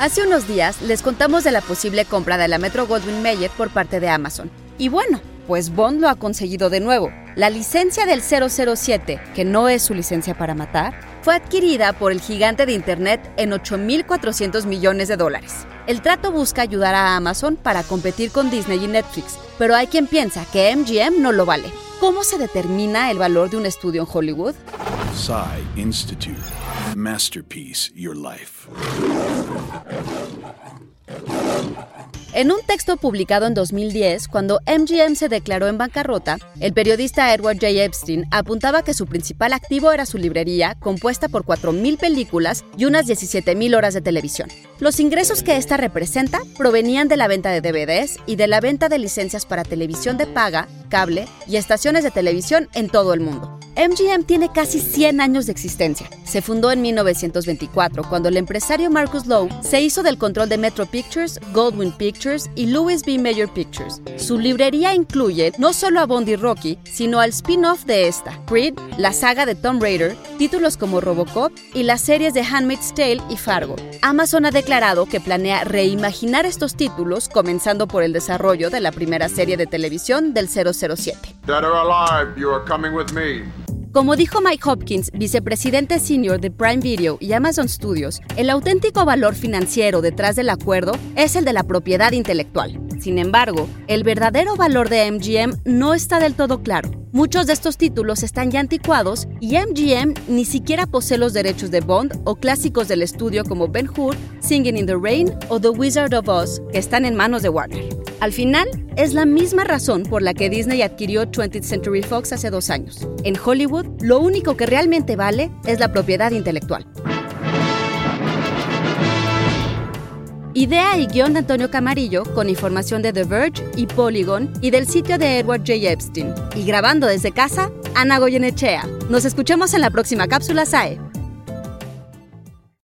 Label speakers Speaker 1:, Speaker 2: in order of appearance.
Speaker 1: Hace unos días les contamos de la posible compra de la Metro Goldwyn Mayer por parte de Amazon. Y bueno, pues Bond lo ha conseguido de nuevo. La licencia del 007, que no es su licencia para matar, fue adquirida por el gigante de Internet en 8.400 millones de dólares. El trato busca ayudar a Amazon para competir con Disney y Netflix, pero hay quien piensa que MGM no lo vale. ¿Cómo se determina el valor de un estudio en Hollywood? Institute. Masterpiece Your Life. En un texto publicado en 2010, cuando MGM se declaró en bancarrota, el periodista Edward J. Epstein apuntaba que su principal activo era su librería, compuesta por 4.000 películas y unas 17.000 horas de televisión. Los ingresos que esta representa provenían de la venta de DVDs y de la venta de licencias para televisión de paga, cable y estaciones de televisión en todo el mundo. MGM tiene casi 100 años de existencia. Se fundó en 1924 cuando el empresario Marcus Lowe se hizo del control de Metro Pictures, Goldwyn Pictures y Louis B. Mayer Pictures. Su librería incluye no solo a Bond y Rocky, sino al spin-off de esta, Creed, la saga de Tomb Raider, títulos como Robocop y las series de Handmaid's Tale y Fargo. Amazon ha declarado que planea reimaginar estos títulos comenzando por el desarrollo de la primera serie de televisión del 007. Dead or alive, you are coming with me. Como dijo Mike Hopkins, vicepresidente senior de Prime Video y Amazon Studios, el auténtico valor financiero detrás del acuerdo es el de la propiedad intelectual. Sin embargo, el verdadero valor de MGM no está del todo claro. Muchos de estos títulos están ya anticuados y MGM ni siquiera posee los derechos de Bond o clásicos del estudio como Ben Hur, Singing in the Rain o The Wizard of Oz, que están en manos de Warner. Al final, es la misma razón por la que Disney adquirió 20th Century Fox hace dos años. En Hollywood, lo único que realmente vale es la propiedad intelectual. Idea y guion de Antonio Camarillo, con información de The Verge y Polygon y del sitio de Edward J. Epstein. Y grabando desde casa, Ana Goyenechea. Nos escuchamos en la próxima cápsula SAE.